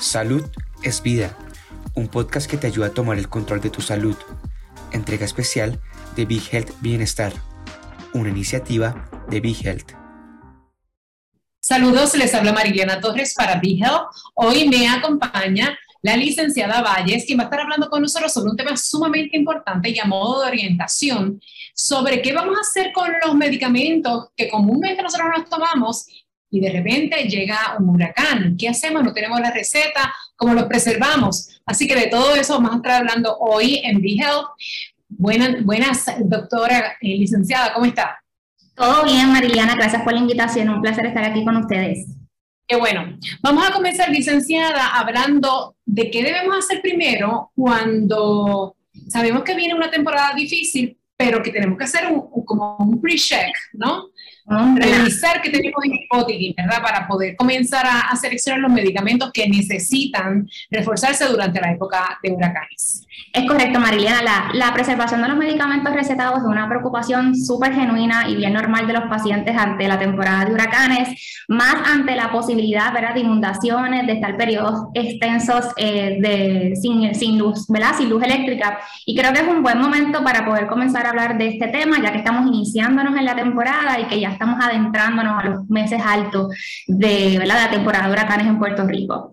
Salud es vida, un podcast que te ayuda a tomar el control de tu salud. Entrega especial de Big Health Bienestar, una iniciativa de Big Health. Saludos, les habla Mariliana Torres para Big Health. Hoy me acompaña la licenciada Valles, quien va a estar hablando con nosotros sobre un tema sumamente importante y a modo de orientación sobre qué vamos a hacer con los medicamentos que comúnmente nosotros nos tomamos y de repente llega un huracán. ¿Qué hacemos? No tenemos la receta, ¿cómo los preservamos? Así que de todo eso vamos a estar hablando hoy en BeHealth. Buenas, buenas doctora, eh, licenciada, ¿cómo está? Todo bien, Mariliana, gracias por la invitación, un placer estar aquí con ustedes. Qué bueno. Vamos a comenzar, licenciada, hablando de qué debemos hacer primero cuando sabemos que viene una temporada difícil, pero que tenemos que hacer un, como un pre-check, ¿no? Revisar que tenemos en el ¿verdad? Para poder comenzar a, seleccionar los medicamentos que necesitan reforzarse durante la época de huracanes. Es correcto, Mariliana. La, la preservación de los medicamentos recetados es una preocupación súper genuina y bien normal de los pacientes ante la temporada de huracanes, más ante la posibilidad ¿verdad? de inundaciones, de estar periodos extensos eh, de, sin, sin, luz, ¿verdad? sin luz eléctrica. Y creo que es un buen momento para poder comenzar a hablar de este tema, ya que estamos iniciándonos en la temporada y que ya estamos adentrándonos a los meses altos de, ¿verdad? de la temporada de huracanes en Puerto Rico.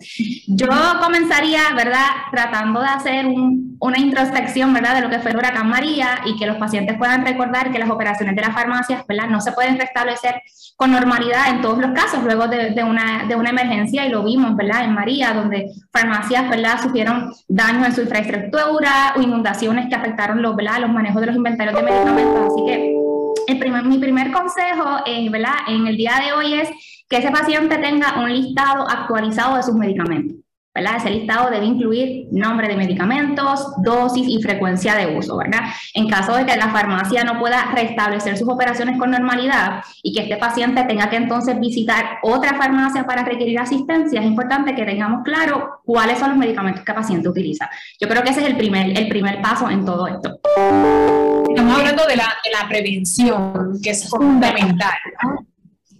Yo comenzaría, ¿verdad?, tratando de hacer una introspección, ¿verdad?, de lo que fue el huracán María y que los pacientes puedan recordar que las operaciones de las farmacias, ¿verdad?, no se pueden restablecer con normalidad en todos los casos luego de, una, de una emergencia y lo vimos, ¿verdad?, en María, donde farmacias, ¿verdad?, sufrieron daños en su infraestructura o inundaciones que afectaron los, ¿verdad? los manejos de los inventarios de medicamentos. Así que mi primer consejo eh, ¿verdad? en el día de hoy es que ese paciente tenga un listado actualizado de sus medicamentos. ¿verdad? Ese listado debe incluir nombre de medicamentos, dosis y frecuencia de uso, ¿verdad? En caso de que la farmacia no pueda restablecer sus operaciones con normalidad y que este paciente tenga que entonces visitar otra farmacia para requerir asistencia, es importante que tengamos claro cuáles son los medicamentos que el paciente utiliza. Yo creo que ese es el primer, el primer paso en todo esto. Estamos hablando de la, de la prevención, que es fundamental.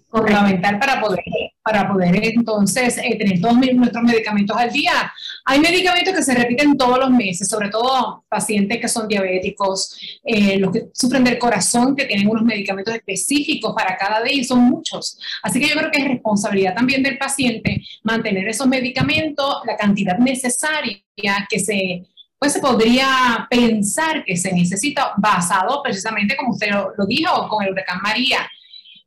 Fundamental para poder, para poder entonces eh, tener todos nuestros medicamentos al día. Hay medicamentos que se repiten todos los meses, sobre todo pacientes que son diabéticos, eh, los que sufren del corazón, que tienen unos medicamentos específicos para cada día y son muchos. Así que yo creo que es responsabilidad también del paciente mantener esos medicamentos, la cantidad necesaria que se pues se podría pensar que se necesita basado precisamente como usted lo, dijo con el huracán María.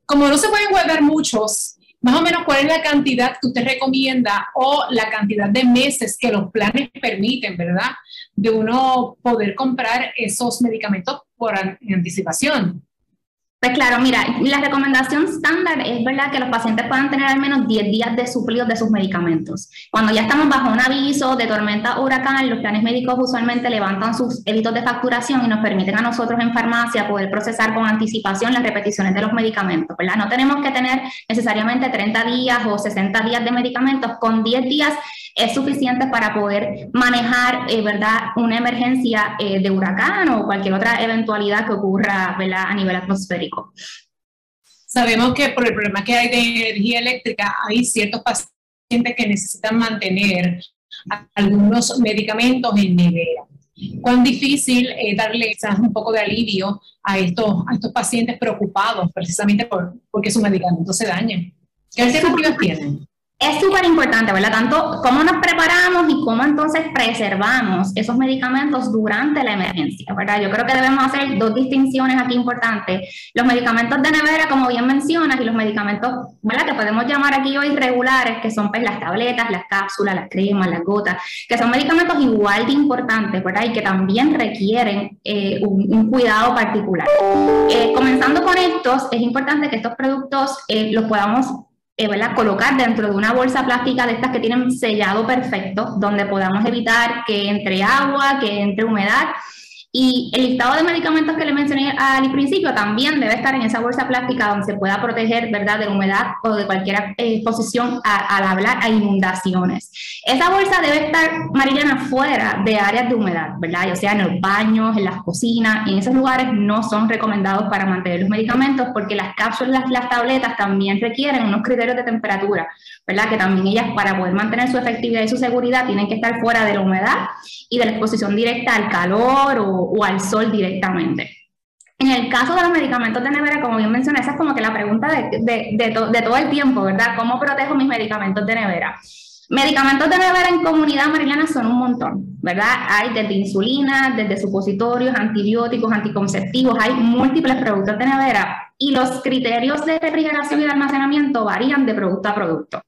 Como no se pueden guardar muchos, más o menos cuál es la cantidad que usted recomienda o la cantidad de meses que los planes permiten, ¿verdad? De uno poder comprar esos medicamentos por anticipación. Pues claro, mira, la recomendación estándar es verdad que los pacientes puedan tener al menos 10 días de suplidos de sus medicamentos. Cuando ya estamos bajo un aviso de tormenta huracán, los planes médicos usualmente levantan sus éditos de facturación y nos permiten a nosotros en farmacia poder procesar con anticipación las repeticiones de los medicamentos, ¿verdad? No tenemos que tener necesariamente 30 días o 60 días de medicamentos, con 10 días es suficiente para poder manejar, eh, ¿verdad?, una emergencia eh, de huracán o cualquier otra eventualidad que ocurra, ¿verdad?, a nivel atmosférico. Sabemos que por el problema que hay de energía eléctrica, hay ciertos pacientes que necesitan mantener algunos medicamentos en nevera. Cuán difícil es darle un poco de alivio a estos, a estos pacientes preocupados precisamente por, porque sus medicamentos se dañan. ¿Qué alternativas tienen? Es súper importante, ¿verdad? Tanto cómo nos preparamos y cómo entonces preservamos esos medicamentos durante la emergencia, ¿verdad? Yo creo que debemos hacer dos distinciones aquí importantes. Los medicamentos de nevera, como bien mencionas, y los medicamentos, ¿verdad? Que podemos llamar aquí hoy regulares, que son pues las tabletas, las cápsulas, las cremas, las gotas, que son medicamentos igual de importantes, ¿verdad? Y que también requieren eh, un, cuidado particular. Eh, comenzando con estos, es importante que estos productos eh, los podamos eh, colocar dentro de una bolsa plástica de estas que tienen sellado perfecto, donde podamos evitar que entre agua, que entre humedad y el listado de medicamentos que le mencioné al principio también debe estar en esa bolsa plástica donde se pueda proteger, ¿verdad?, de humedad o de cualquier eh, exposición al hablar a inundaciones. Esa bolsa debe estar, Marilena, fuera de áreas de humedad, ¿verdad? O sea, en los baños, en las cocinas, en esos lugares no son recomendados para mantener los medicamentos porque las cápsulas, las tabletas también requieren unos criterios de temperatura ¿verdad? Que también ellas para poder mantener su efectividad y su seguridad tienen que estar fuera de la humedad y de la exposición directa al calor o, al sol directamente. En el caso de los medicamentos de nevera, como bien mencioné, esa es como que la pregunta de, de, de todo el tiempo, ¿verdad? ¿Cómo protejo mis medicamentos de nevera? Medicamentos de nevera en comunidad mariana son un montón, ¿verdad? Hay desde insulina, desde supositorios, antibióticos, anticonceptivos, hay múltiples productos de nevera y los criterios de refrigeración y de almacenamiento varían de producto a producto,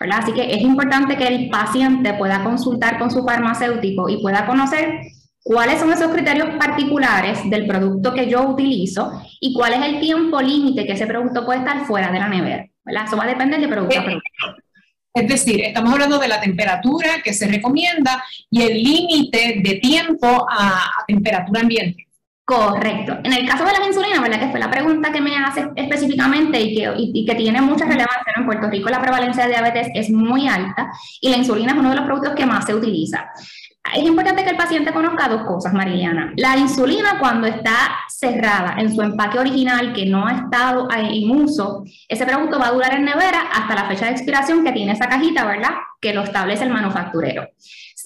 ¿verdad? Así que es importante que el paciente pueda consultar con su farmacéutico y pueda conocer cuáles son esos criterios particulares del producto que yo utilizo y cuál es el tiempo límite que ese producto puede estar fuera de la nevera, ¿verdad? Eso va a depender de producto a producto. Es decir, estamos hablando de la temperatura que se recomienda y el límite de tiempo a, temperatura ambiente. Correcto. En el caso de las insulinas, ¿verdad? Que fue la pregunta que me hace específicamente y que, y, que tiene mucha relevancia. En Puerto Rico la prevalencia de diabetes es muy alta y la insulina es uno de los productos que más se utiliza. Es importante que el paciente conozca dos cosas, Mariana. La insulina, cuando está cerrada en su empaque original, que no ha estado en uso, ese producto va a durar en nevera hasta la fecha de expiración que tiene esa cajita, ¿verdad? Que lo establece el manufacturero.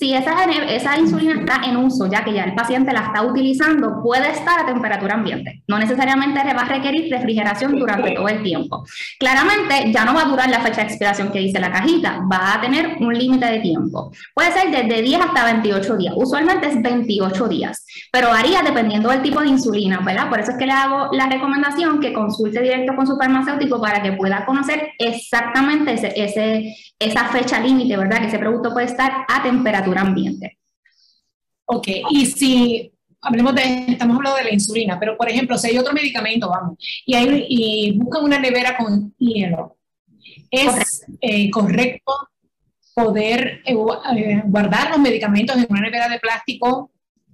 Si esa, esa insulina está en uso, ya que ya el paciente la está utilizando, puede estar a temperatura ambiente. No necesariamente va a requerir refrigeración durante todo el tiempo. Claramente ya no va a durar la fecha de expiración que dice la cajita, va a tener un límite de tiempo. Puede ser desde 10 hasta 28 días. Usualmente es 28 días, pero varía dependiendo del tipo de insulina, ¿verdad? Por eso es que le hago la recomendación que consulte directo con su farmacéutico para que pueda conocer exactamente ese, ese, esa fecha límite, ¿verdad? Que ese producto puede estar a temperatura ambiente. Ok, y si hablemos de, estamos hablando de la insulina, pero por ejemplo, si hay otro medicamento, vamos, y, hay, y buscan una nevera con hielo, ¿es eh, correcto poder eh, eh, guardar los medicamentos en una nevera de plástico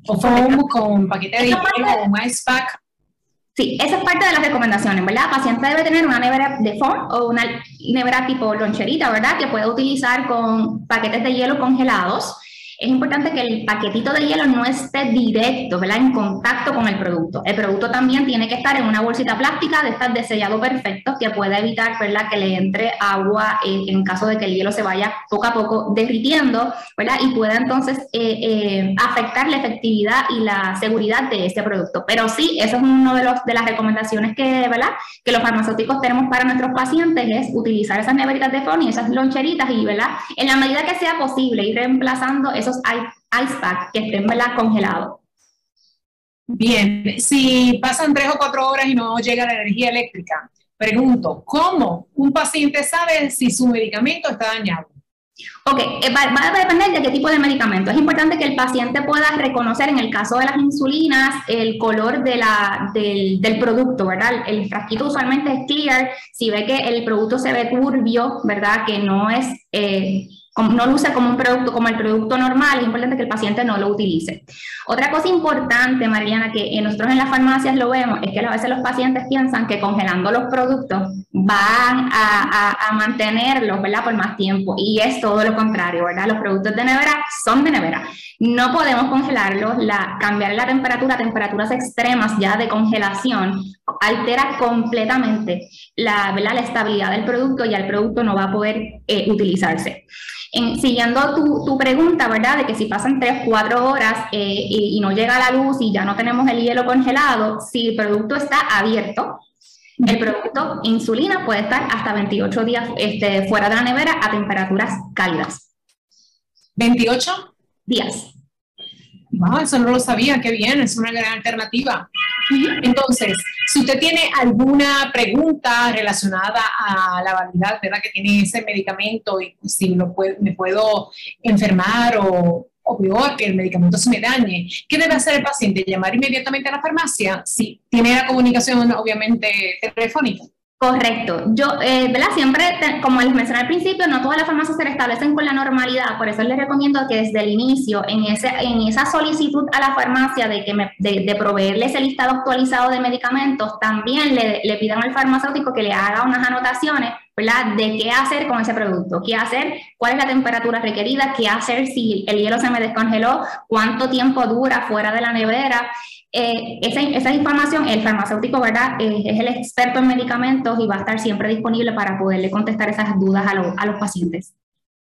o foam con paquete de hielo o un ice pack? Sí, esa es parte de las recomendaciones, ¿verdad? El paciente debe tener una nevera de foam o una nevera tipo loncherita, ¿verdad? Que pueda utilizar con paquetes de hielo congelados es importante que el paquetito de hielo no esté directo, ¿verdad? En contacto con el producto. El producto también tiene que estar en una bolsita plástica de estas de sellado perfecto que pueda evitar, ¿verdad? Que le entre agua en caso de que el hielo se vaya poco a poco derritiendo, ¿verdad? Y pueda entonces eh, eh, afectar la efectividad y la seguridad de ese producto. Pero sí, eso es uno de, los, de las recomendaciones que, ¿verdad? Que los farmacéuticos tenemos para nuestros pacientes es utilizar esas neveritas de fondo y esas loncheritas y, ¿verdad? En la medida que sea posible ir reemplazando esos ice pack que estén congelados. Bien, si pasan tres o cuatro horas y no llega la energía eléctrica, pregunto, ¿cómo un paciente sabe si su medicamento está dañado? Ok, eh, va, a depender de qué tipo de medicamento. Es importante que el paciente pueda reconocer, en el caso de las insulinas, el color de la, del, del, producto, ¿verdad? El frasquito usualmente es clear. Si ve que el producto se ve turbio, ¿verdad? Que no es eh, no luce como un producto, como el producto normal, es importante que el paciente no lo utilice. Otra cosa importante, Mariana, que nosotros en las farmacias lo vemos, es que a veces los pacientes piensan que congelando los productos van a, mantenerlos, ¿verdad? Por más tiempo. Y es todo lo contrario, ¿verdad? Los productos de nevera son de nevera. No podemos congelarlos, la, cambiar la temperatura temperaturas extremas ya de congelación altera completamente la, la estabilidad del producto y el producto no va a poder eh, utilizarse siguiendo tu, pregunta, ¿verdad? De que si pasan 3, 4 horas eh, y, no llega la luz y ya no tenemos el hielo congelado, si el producto está abierto, el producto insulina puede estar hasta 28 días este, fuera de la nevera a temperaturas cálidas. ¿28? Días. Wow, eso no lo sabía, qué bien, es una gran alternativa. Entonces, si usted tiene alguna pregunta relacionada a la validad ¿verdad? que tiene ese medicamento y si lo me puedo enfermar o, o peor, que el medicamento se me dañe, ¿qué debe hacer el paciente? ¿Llamar inmediatamente a la farmacia? Si tiene la comunicación, obviamente, telefónica. Correcto. Yo, eh, ¿verdad? Siempre, como les mencioné al principio, no todas las farmacias se restablecen con la normalidad, por eso les recomiendo que desde el inicio, en, ese, en esa solicitud a la farmacia de, que me, de, proveerles el listado actualizado de medicamentos, también le, le pidan al farmacéutico que le haga unas anotaciones De qué hacer con ese producto, qué hacer, cuál es la temperatura requerida, qué hacer si el hielo se me descongeló, cuánto tiempo dura fuera de la nevera. Eh, esa, esa, información, el farmacéutico, ¿verdad? Eh, es el experto en medicamentos y va a estar siempre disponible para poderle contestar esas dudas a, a los pacientes.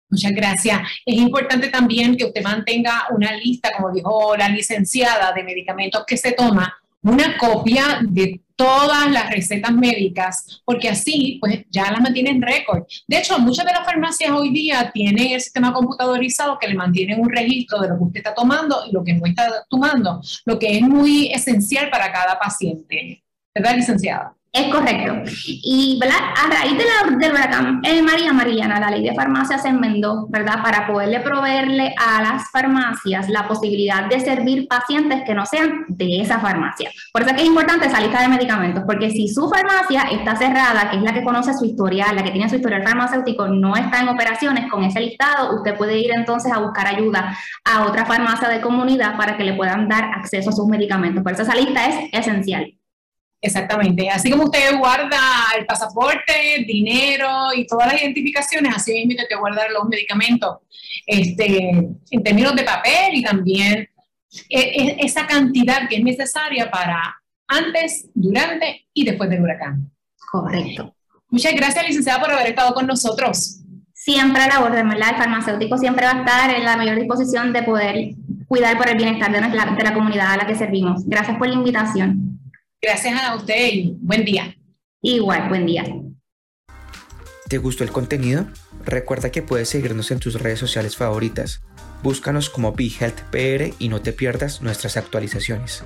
Muchas gracias. Es importante también que usted mantenga una lista, como dijo la licenciada, de medicamentos que se toma, una copia de todas las recetas médicas, porque así pues ya las mantienen en récord. De hecho, muchas de las farmacias hoy día tienen el sistema computadorizado que le mantienen un registro de lo que usted está tomando y lo que no está tomando, lo que es muy esencial para cada paciente. ¿Verdad, licenciada? Es correcto. Y a raíz de la, del huracán eh, María Mariana, la ley de farmacia se enmendó, ¿verdad? Para poderle proveerle a las farmacias la posibilidad de servir pacientes que no sean de esa farmacia. Por eso es es importante esa lista de medicamentos, porque si su farmacia está cerrada, que es la que conoce su historial, la que tiene su historial farmacéutico, no está en operaciones con ese listado, usted puede ir entonces a buscar ayuda a otra farmacia de comunidad para que le puedan dar acceso a sus medicamentos. Por eso esa lista es esencial. Exactamente. Así como usted guarda el pasaporte, dinero y todas las identificaciones, así mismo que guardar los medicamentos este, en términos de papel y también e, e, esa cantidad que es necesaria para antes, durante y después del huracán. Correcto. Muchas gracias, licenciada, por haber estado con nosotros. Siempre a la orden, ¿verdad? El farmacéutico siempre va a estar en la mayor disposición de poder cuidar por el bienestar de, de la comunidad a la que servimos. Gracias por la invitación. Gracias a usted y buen día. Igual, buen día. ¿Te gustó el contenido? Recuerda que puedes seguirnos en tus redes sociales favoritas. Búscanos como BeHealthPR y no te pierdas nuestras actualizaciones.